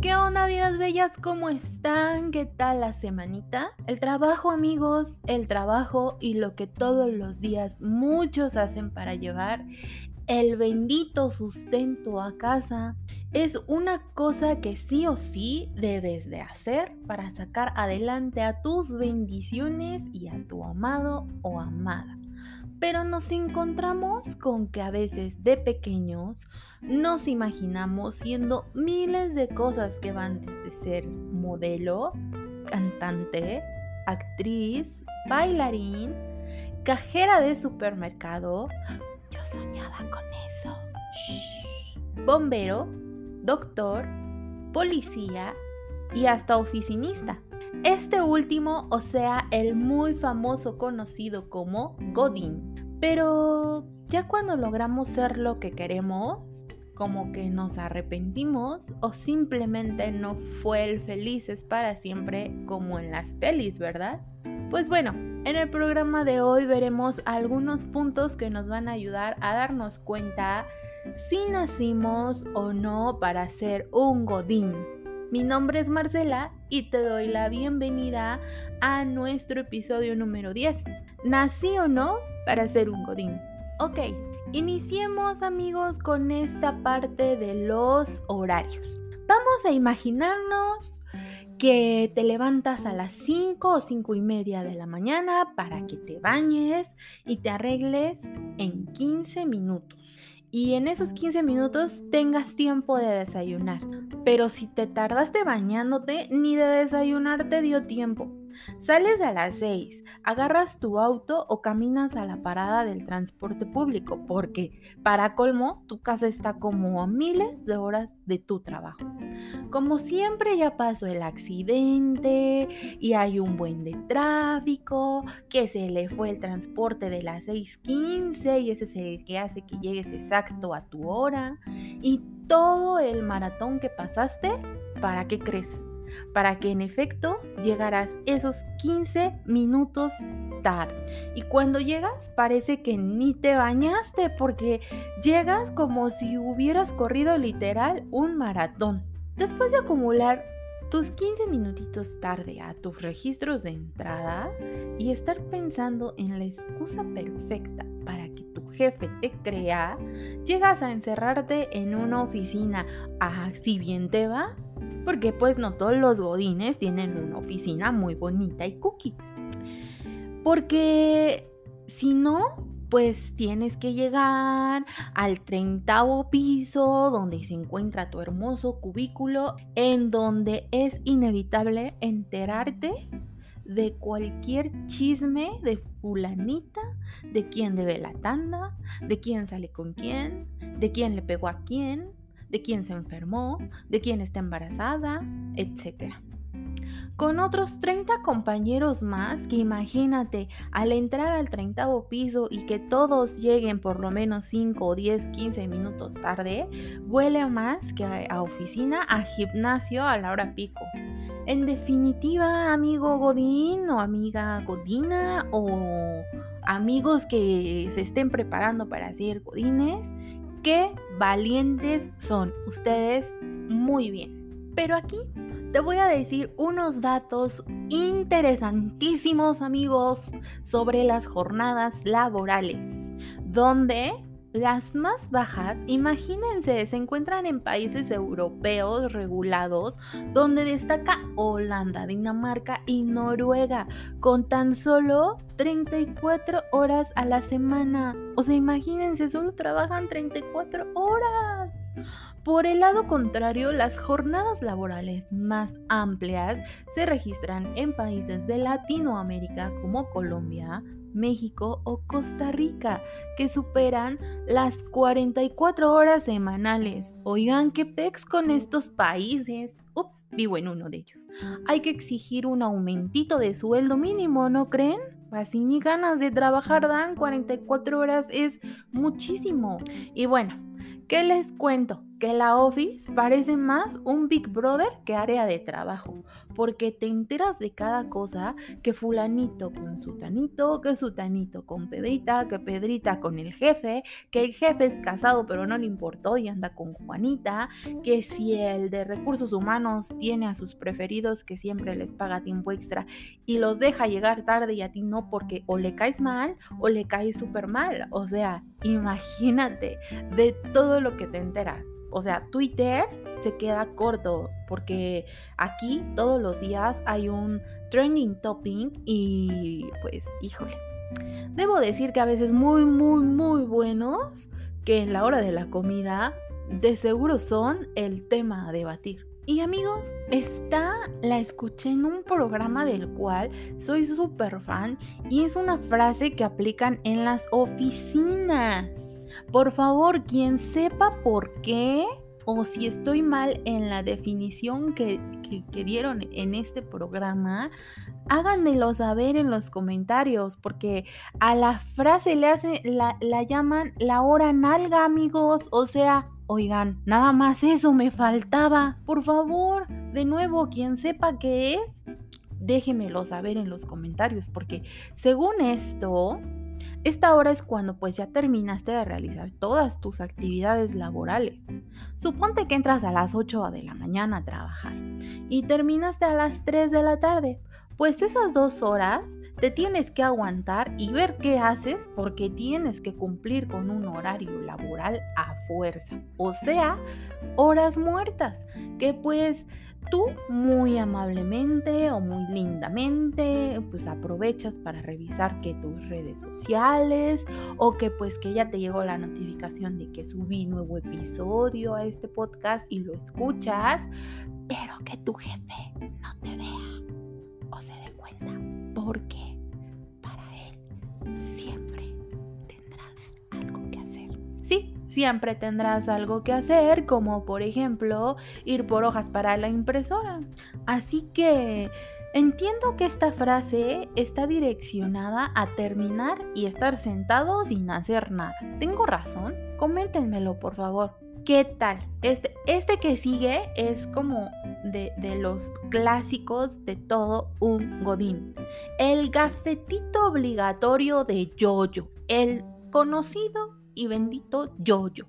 ¿Qué onda, vidas bellas? ¿Cómo están? ¿Qué tal la semanita? El trabajo, amigos, el trabajo y lo que todos los días muchos hacen para llevar el bendito sustento a casa es una cosa que sí o sí debes de hacer para sacar adelante a tus bendiciones y a tu amado o amada pero nos encontramos con que a veces de pequeños nos imaginamos siendo miles de cosas que van desde ser modelo, cantante, actriz, bailarín, cajera de supermercado. Yo soñaba con eso. Bombero, doctor, policía y hasta oficinista. Este último, o sea, el muy famoso conocido como Godín. Pero ya cuando logramos ser lo que queremos, como que nos arrepentimos o simplemente no fue el felices para siempre como en las pelis, ¿verdad? Pues bueno, en el programa de hoy veremos algunos puntos que nos van a ayudar a darnos cuenta si nacimos o no para ser un godín. Mi nombre es Marcela y te doy la bienvenida a nuestro episodio número 10. ¿Nací o no para ser un godín? Ok, iniciemos amigos con esta parte de los horarios. Vamos a imaginarnos que te levantas a las 5 o 5 y media de la mañana para que te bañes y te arregles en 15 minutos y en esos 15 minutos tengas tiempo de desayunar. Pero si te tardaste bañándote, ni de desayunar te dio tiempo. Sales a las 6, agarras tu auto o caminas a la parada del transporte público, porque para colmo tu casa está como a miles de horas de tu trabajo. Como siempre ya pasó el accidente y hay un buen de tráfico, que se le fue el transporte de las 6.15 y ese es el que hace que llegues exacto a tu hora y todo el maratón que pasaste, ¿para qué crees? Para que en efecto llegaras esos 15 minutos tarde. Y cuando llegas parece que ni te bañaste porque llegas como si hubieras corrido literal un maratón. Después de acumular tus 15 minutitos tarde a tus registros de entrada y estar pensando en la excusa perfecta para que tu jefe te crea, llegas a encerrarte en una oficina. Ah, si bien te va, porque pues no todos los godines tienen una oficina muy bonita y cookies. Porque si no, pues tienes que llegar al treintavo piso donde se encuentra tu hermoso cubículo en donde es inevitable enterarte de cualquier chisme de fulanita, de quién debe la tanda, de quién sale con quién, de quién le pegó a quién, de quién se enfermó, de quién está embarazada, etc. Con otros 30 compañeros más que imagínate al entrar al 30 piso y que todos lleguen por lo menos 5 o 10, 15 minutos tarde, huele más que a oficina, a gimnasio a la hora pico. En definitiva, amigo Godín o amiga Godina o amigos que se estén preparando para ser Godines, Qué valientes son ustedes muy bien. Pero aquí te voy a decir unos datos interesantísimos amigos sobre las jornadas laborales, donde las más bajas, imagínense, se encuentran en países europeos regulados, donde destaca Holanda, Dinamarca y Noruega, con tan solo 34 horas a la semana. O sea, imagínense, solo trabajan 34 horas. Por el lado contrario, las jornadas laborales más amplias se registran en países de Latinoamérica como Colombia, México o Costa Rica, que superan las 44 horas semanales. Oigan, ¿qué pex con estos países? Ups, vivo en uno de ellos. Hay que exigir un aumentito de sueldo mínimo, ¿no creen? Así ni ganas de trabajar dan 44 horas es muchísimo. Y bueno, ¿qué les cuento? Que la office parece más un Big Brother que área de trabajo, porque te enteras de cada cosa que fulanito con su tanito, que su tanito con Pedrita, que Pedrita con el jefe, que el jefe es casado pero no le importó y anda con Juanita, que si el de recursos humanos tiene a sus preferidos que siempre les paga tiempo extra y los deja llegar tarde y a ti no porque o le caes mal o le caes súper mal. O sea, imagínate de todo lo que te enteras. O sea, Twitter se queda corto porque aquí todos los días hay un trending topic y pues híjole. Debo decir que a veces muy, muy, muy buenos que en la hora de la comida de seguro son el tema a debatir. Y amigos, esta la escuché en un programa del cual soy súper fan y es una frase que aplican en las oficinas. Por favor, quien sepa por qué o si estoy mal en la definición que, dieron en este programa, háganmelo saber en los comentarios, porque a la frase le hace, la, la llaman la hora nalga, amigos. O sea, oigan, nada más eso me faltaba. Por favor, de nuevo, quien sepa qué es, déjenmelo saber en los comentarios, porque según esto, esta hora es cuando pues ya terminaste de realizar todas tus actividades laborales. Suponte que entras a las 8 de la mañana a trabajar y terminaste a las 3 de la tarde. Pues esas dos horas te tienes que aguantar y ver qué haces porque tienes que cumplir con un horario laboral a fuerza. O sea, horas muertas. Que pues tú muy amablemente o muy lindamente pues aprovechas para revisar que tus redes sociales o que pues que ya te llegó la notificación de que subí nuevo episodio a este podcast y lo escuchas, pero que tu jefe no te vea o se dé cuenta. Porque para Siempre tendrás algo que hacer, como por ejemplo ir por hojas para la impresora. Así que entiendo que esta frase está direccionada a terminar y estar sentado sin hacer nada. ¿Tengo razón? Coméntenmelo por favor. ¿Qué tal? Este, este que sigue es como de, de, los clásicos de todo un godín. El gafetito obligatorio de Yoyo. El conocido y bendito yo-yo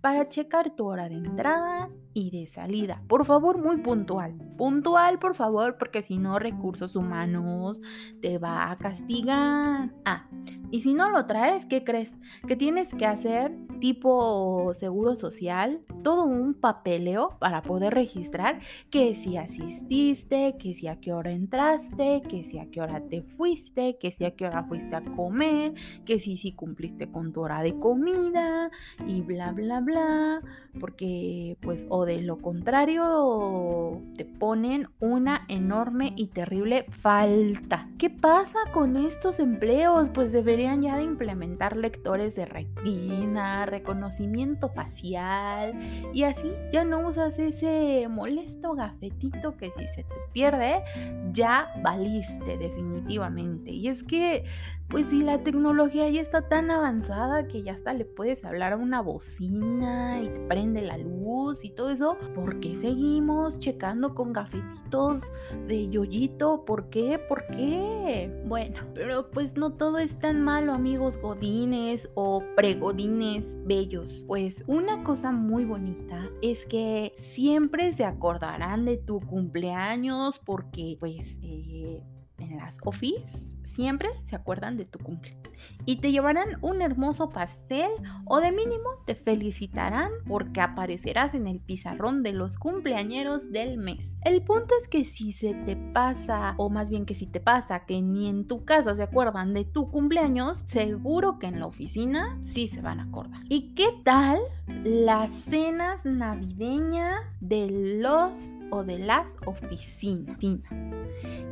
para checar tu hora de entrada y de salida. Por favor, muy puntual. Puntual, por favor, porque si no, recursos humanos te va a castigar. Ah, y si no lo traes, ¿qué crees? Que tienes que hacer tipo seguro social, todo un papeleo para poder registrar que si asististe, que si a qué hora entraste, que si a qué hora te fuiste, que si a qué hora fuiste a comer, que si si cumpliste con tu hora de comida y bla bla bla, porque pues o de lo contrario te ponen una enorme y terrible falta. ¿Qué pasa con estos empleos? Pues deberían ya de implementar lectores de retina, reconocimiento facial y así ya no usas ese molesto gafetito que si se te pierde ya valiste definitivamente. Y es que pues si la tecnología ya está tan avanzada que ya hasta le puedes hablar a una bocina y te prende la luz y todo eso, ¿por qué seguimos checando con gafetitos de yoyito? ¿Por qué? ¿Por qué? Bueno, pero pues no todo es tan malo, amigos godines o pregodines bellos. Pues una cosa muy bonita es que siempre se acordarán de tu cumpleaños porque pues eh, en las office siempre se acuerdan de tu cumple. Y te llevarán un hermoso pastel o de mínimo te felicitarán porque aparecerás en el pizarrón de los cumpleañeros del mes. El punto es que si se te pasa, o más bien que si te pasa que ni en tu casa se acuerdan de tu cumpleaños, seguro que en la oficina sí se van a acordar. ¿Y qué tal las cenas navideñas de los o de las oficinas?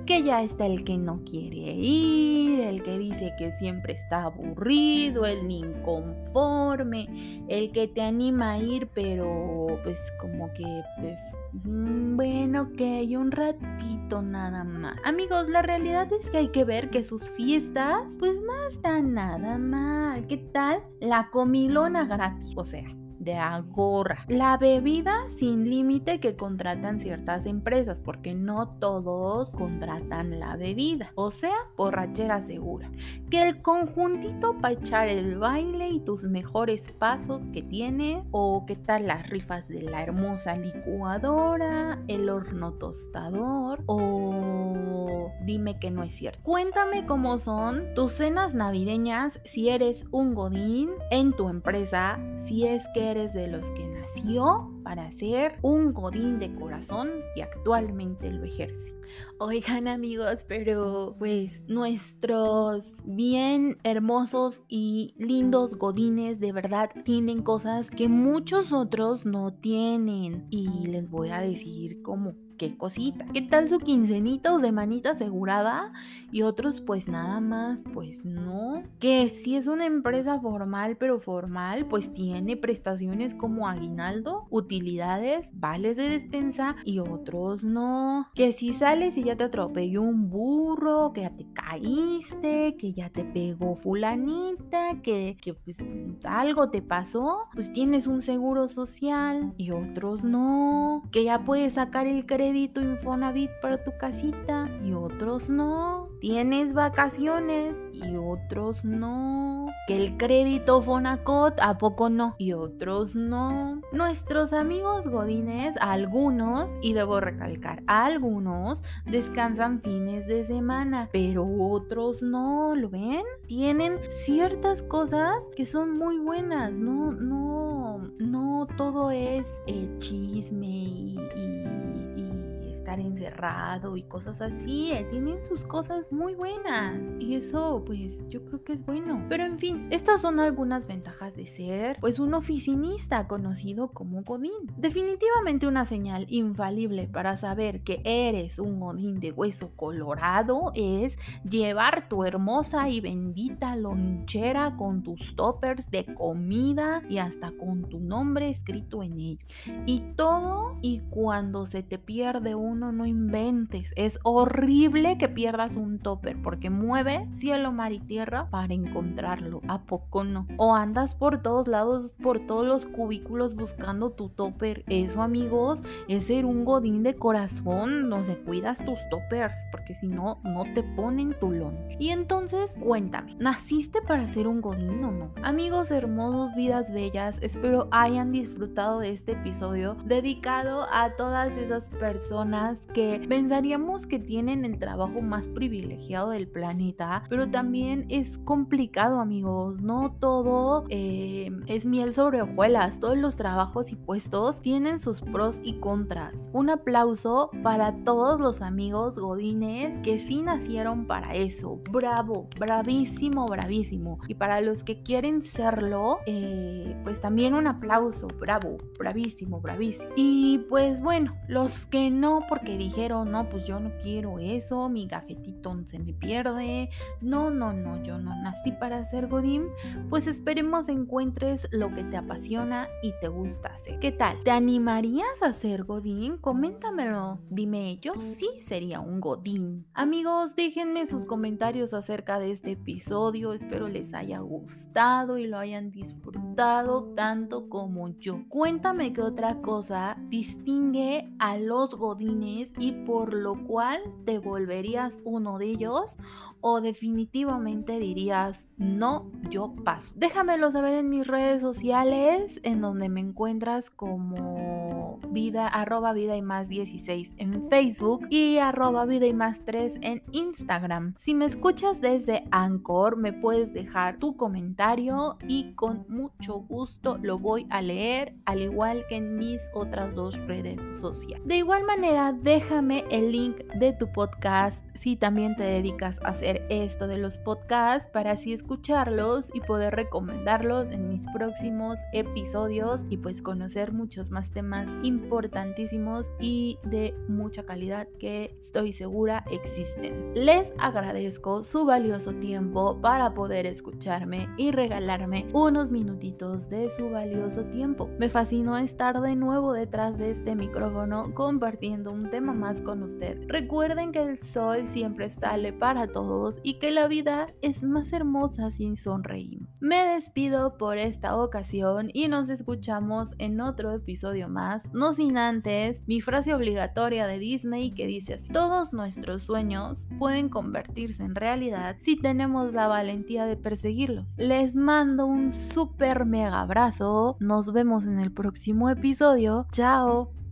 que ya está el que no quiere ir, el que dice que siempre está aburrido, el inconforme, el que te anima a ir, pero pues como que pues mm, bueno, que hay un ratito nada más. Amigos, la realidad es que hay que ver que sus fiestas pues no están nada mal. ¿Qué tal? La comilona gratis, o sea, de agorra. La bebida sin límite que contratan ciertas empresas, porque no todos contratan la bebida. O sea, borrachera segura. Que el conjuntito para echar el baile y tus mejores pasos que tiene. O qué tal las rifas de la hermosa licuadora, el horno tostador. O dime que no es cierto. Cuéntame cómo son tus cenas navideñas si eres un godín en tu empresa, si es que de los que nació para ser un godín de corazón y actualmente lo ejerce. Oigan amigos, pero pues nuestros bien hermosos y lindos godines de verdad tienen cosas que muchos otros no tienen. Y les voy a decir cómo qué cosita. ¿Qué tal su quincenita o semanita asegurada? Y otros pues nada más, pues no. Que si es una empresa formal, pero formal, pues tiene prestaciones como aguinaldo, utilidades, vales de despensa y otros no. Que si sales y ya te atropelló un burro, que ya te caíste, que ya te pegó fulanita, que, que pues algo te pasó, pues tienes un seguro social y otros no. Que ya puedes sacar el crédito crédito Infonavit para tu casita y otros no. Tienes vacaciones y otros no. Que el crédito Fonacot a poco no y otros no. Nuestros amigos godines, algunos, y debo recalcar, algunos descansan fines de semana, pero otros no, ¿lo ven? Tienen ciertas cosas que son muy buenas, no, no, no todo es eh, chisme y estar encerrado y cosas así. Eh, tienen sus cosas muy buenas y eso pues yo creo que es bueno. Pero en fin, estas son algunas ventajas de ser pues un oficinista conocido como Godín. Definitivamente una señal infalible para saber que eres un Godín de hueso colorado es llevar tu hermosa y bendita lonchera con tus toppers de comida y hasta con tu nombre escrito en ello. Y todo y cuando se te pierde un no inventes. Es horrible que pierdas un topper porque mueves cielo, mar y tierra para encontrarlo. ¿A poco no? O andas por todos lados, por todos los cubículos buscando tu topper. Eso, amigos, es ser un godín de corazón. No se cuidas tus toppers porque si no, no te ponen tu lunch. Y entonces, cuéntame, ¿naciste para ser un godín o no? Amigos hermosos, vidas bellas, espero hayan disfrutado de este episodio dedicado a todas esas personas que pensaríamos que tienen el trabajo más privilegiado del planeta, pero también es complicado amigos, no todo eh, es miel sobre hojuelas, todos los trabajos y puestos tienen sus pros y contras. Un aplauso para todos los amigos godines que sí nacieron para eso, bravo, bravísimo, bravísimo. Y para los que quieren serlo, eh, pues también un aplauso, bravo, bravísimo, bravísimo. Y pues bueno, los que no, porque dijeron, no, pues yo no quiero eso, mi gafetito se me pierde, no, no, no, yo no nací para ser Godín, pues esperemos encuentres lo que te apasiona y te gusta hacer. ¿Qué tal? ¿Te animarías a ser Godín? Coméntamelo, dime, yo sí sería un Godín. Amigos, déjenme sus comentarios acerca de este episodio, espero les haya gustado y lo hayan disfrutado tanto como yo. Cuéntame qué otra cosa distingue a los Godines y por lo cual te volverías uno de ellos o definitivamente dirías, no, yo paso. Déjamelo saber en mis redes sociales, en donde me encuentras como vida, arroba vida y más 16 en Facebook y arroba vida y más 3 en Instagram. Si me escuchas desde Anchor, me puedes dejar tu comentario y con mucho gusto lo voy a leer, al igual que en mis otras dos redes sociales. De igual manera, déjame el link de tu podcast si también te dedicas a hacer esto de los podcasts para así escucharlos y poder recomendarlos en mis próximos episodios y pues conocer muchos más temas importantísimos y de mucha calidad que estoy segura existen. Les agradezco su valioso tiempo para poder escucharme y regalarme unos minutitos de su valioso tiempo. Me fascinó estar de nuevo detrás de este micrófono compartiendo un tema más con usted. Recuerden que el sol siempre sale para todos y que la vida es más hermosa si sonreímos. Me despido por esta ocasión y nos escuchamos en otro episodio más, no sin antes mi frase obligatoria de Disney que dice así, todos nuestros sueños pueden convertirse en realidad si tenemos la valentía de perseguirlos. Les mando un super mega abrazo, nos vemos en el próximo episodio, chao.